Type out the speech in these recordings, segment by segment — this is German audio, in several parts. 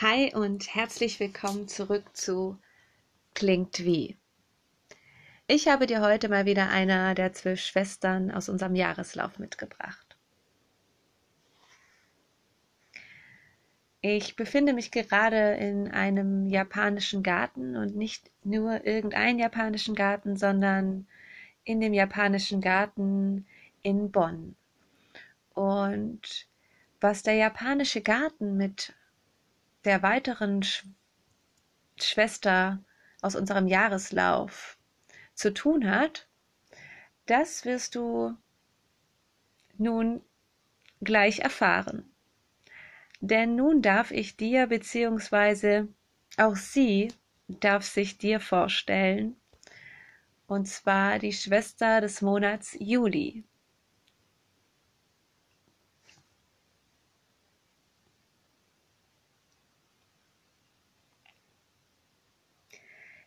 Hi und herzlich willkommen zurück zu Klingt wie. Ich habe dir heute mal wieder einer der zwölf Schwestern aus unserem Jahreslauf mitgebracht. Ich befinde mich gerade in einem japanischen Garten und nicht nur irgendeinen japanischen Garten, sondern in dem japanischen Garten in Bonn. Und was der japanische Garten mit der weiteren Sch Schwester aus unserem Jahreslauf zu tun hat, das wirst du nun gleich erfahren. Denn nun darf ich dir beziehungsweise auch sie darf sich dir vorstellen, und zwar die Schwester des Monats Juli.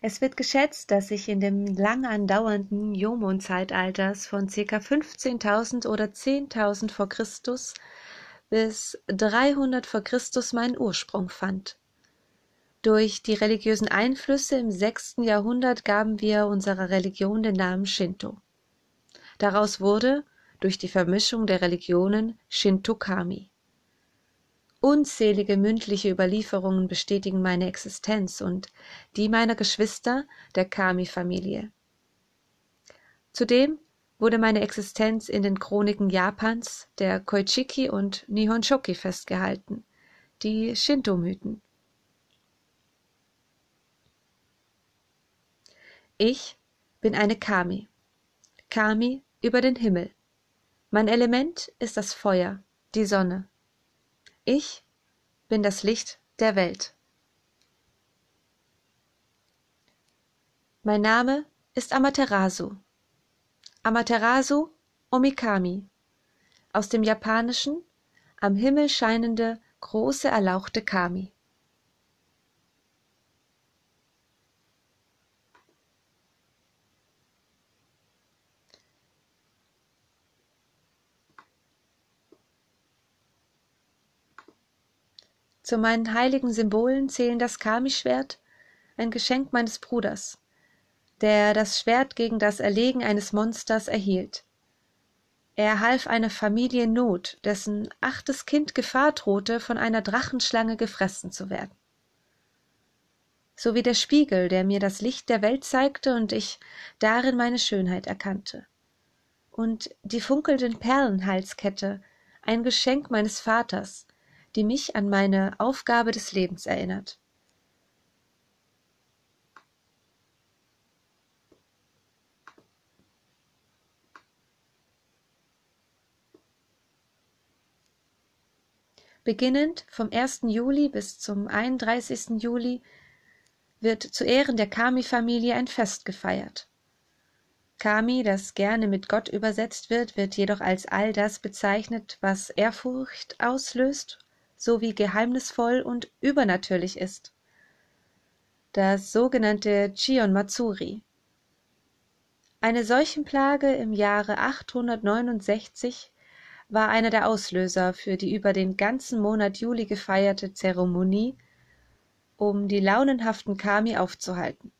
Es wird geschätzt, dass sich in dem lang andauernden Jomon-Zeitalters von ca. 15.000 oder 10.000 vor Christus bis 300 vor Christus mein Ursprung fand. Durch die religiösen Einflüsse im sechsten Jahrhundert gaben wir unserer Religion den Namen Shinto. Daraus wurde, durch die Vermischung der Religionen, Shinto-Kami. Unzählige mündliche Überlieferungen bestätigen meine Existenz und die meiner Geschwister der Kami-Familie. Zudem wurde meine Existenz in den Chroniken Japans, der Koichiki und Nihonshoki festgehalten, die Shinto-Mythen. Ich bin eine Kami. Kami über den Himmel. Mein Element ist das Feuer, die Sonne. Ich bin das Licht der Welt. Mein Name ist Amaterasu. Amaterasu Omikami. Aus dem Japanischen am Himmel scheinende große erlauchte Kami. Zu meinen heiligen Symbolen zählen das Kami-Schwert, ein Geschenk meines Bruders, der das Schwert gegen das Erlegen eines Monsters erhielt. Er half einer Familie in Not, dessen achtes Kind Gefahr drohte, von einer Drachenschlange gefressen zu werden. Sowie der Spiegel, der mir das Licht der Welt zeigte und ich darin meine Schönheit erkannte. Und die funkelnden Perlenhalskette, ein Geschenk meines Vaters, die mich an meine Aufgabe des Lebens erinnert. Beginnend vom 1. Juli bis zum 31. Juli wird zu Ehren der Kami-Familie ein Fest gefeiert. Kami, das gerne mit Gott übersetzt wird, wird jedoch als all das bezeichnet, was Ehrfurcht auslöst sowie geheimnisvoll und übernatürlich ist. Das sogenannte Chion Matsuri. Eine Seuchenplage im Jahre 869 war einer der Auslöser für die über den ganzen Monat Juli gefeierte Zeremonie, um die launenhaften Kami aufzuhalten.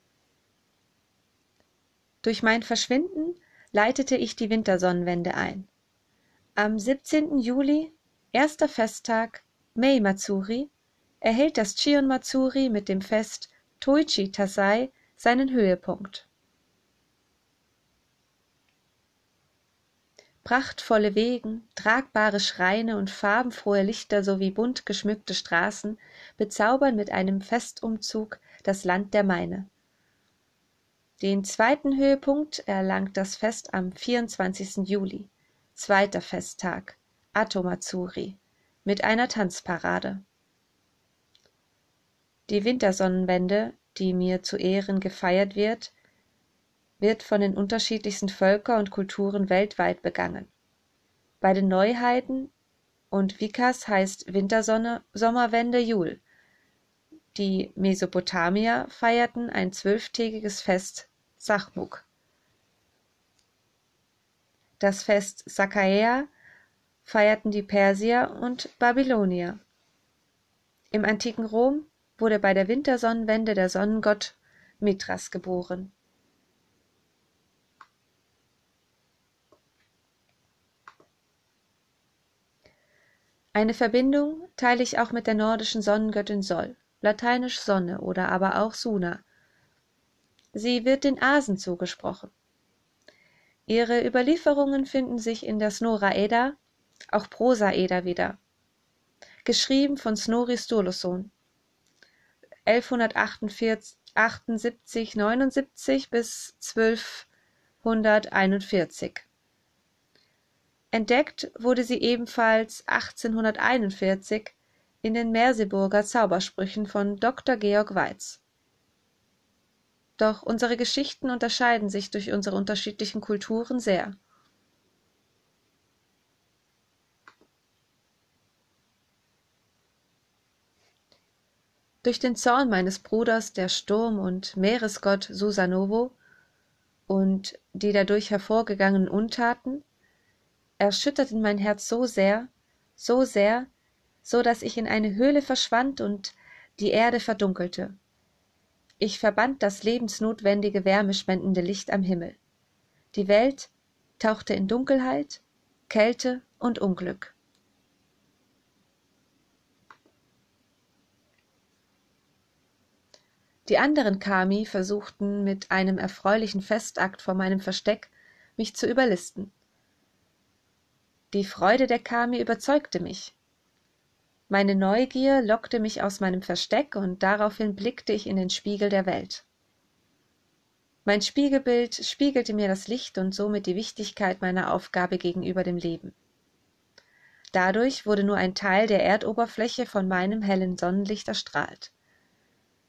Durch mein Verschwinden leitete ich die Wintersonnenwende ein. Am 17. Juli, erster Festtag, Mei-Matsuri erhält das Chion-Matsuri mit dem Fest Toichi-Tasai seinen Höhepunkt. Prachtvolle Wegen, tragbare Schreine und farbenfrohe Lichter sowie bunt geschmückte Straßen bezaubern mit einem Festumzug das Land der Meine. Den zweiten Höhepunkt erlangt das Fest am 24. Juli, zweiter Festtag, Atomatsuri mit einer Tanzparade. Die Wintersonnenwende, die mir zu Ehren gefeiert wird, wird von den unterschiedlichsten Völker und Kulturen weltweit begangen. Bei den Neuheiten und Vikas heißt Wintersonne Sommerwende Jul. Die Mesopotamier feierten ein zwölftägiges Fest Sachmuk. Das Fest Sakaea feierten die Persier und Babylonier. Im antiken Rom wurde bei der Wintersonnenwende der Sonnengott Mithras geboren. Eine Verbindung teile ich auch mit der nordischen Sonnengöttin Sol, lateinisch Sonne oder aber auch Suna. Sie wird den Asen zugesprochen. Ihre Überlieferungen finden sich in der Snora Edda, auch Prosa Edda wieder, geschrieben von Snorri Sturluson 1178 79 bis 1241. Entdeckt wurde sie ebenfalls 1841 in den Merseburger Zaubersprüchen von Dr. Georg Weiz. Doch unsere Geschichten unterscheiden sich durch unsere unterschiedlichen Kulturen sehr. Durch den Zorn meines Bruders, der Sturm- und Meeresgott Susanovo, und die dadurch hervorgegangenen Untaten, erschütterten mein Herz so sehr, so sehr, so dass ich in eine Höhle verschwand und die Erde verdunkelte ich verband das lebensnotwendige wärmespendende Licht am Himmel. Die Welt tauchte in Dunkelheit, Kälte und Unglück. Die anderen Kami versuchten mit einem erfreulichen Festakt vor meinem Versteck mich zu überlisten. Die Freude der Kami überzeugte mich. Meine Neugier lockte mich aus meinem Versteck, und daraufhin blickte ich in den Spiegel der Welt. Mein Spiegelbild spiegelte mir das Licht und somit die Wichtigkeit meiner Aufgabe gegenüber dem Leben. Dadurch wurde nur ein Teil der Erdoberfläche von meinem hellen Sonnenlicht erstrahlt,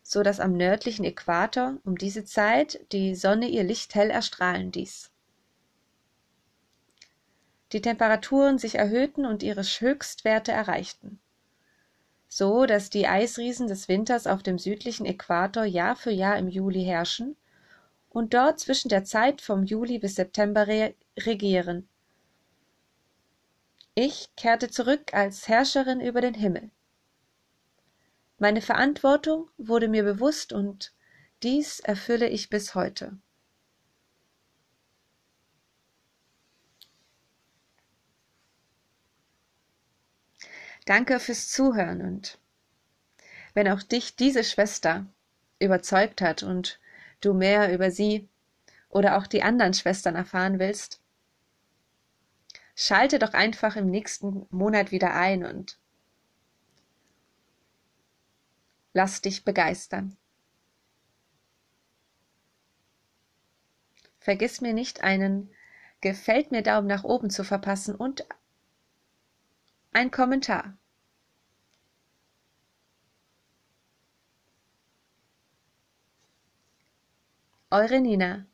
so dass am nördlichen Äquator um diese Zeit die Sonne ihr Licht hell erstrahlen ließ. Die Temperaturen sich erhöhten und ihre Höchstwerte erreichten so dass die Eisriesen des Winters auf dem südlichen Äquator Jahr für Jahr im Juli herrschen und dort zwischen der Zeit vom Juli bis September re regieren. Ich kehrte zurück als Herrscherin über den Himmel. Meine Verantwortung wurde mir bewusst und dies erfülle ich bis heute. Danke fürs Zuhören und wenn auch dich diese Schwester überzeugt hat und du mehr über sie oder auch die anderen Schwestern erfahren willst, schalte doch einfach im nächsten Monat wieder ein und lass dich begeistern. Vergiss mir nicht einen Gefällt mir Daumen nach oben zu verpassen und ein Kommentar. Eure Nina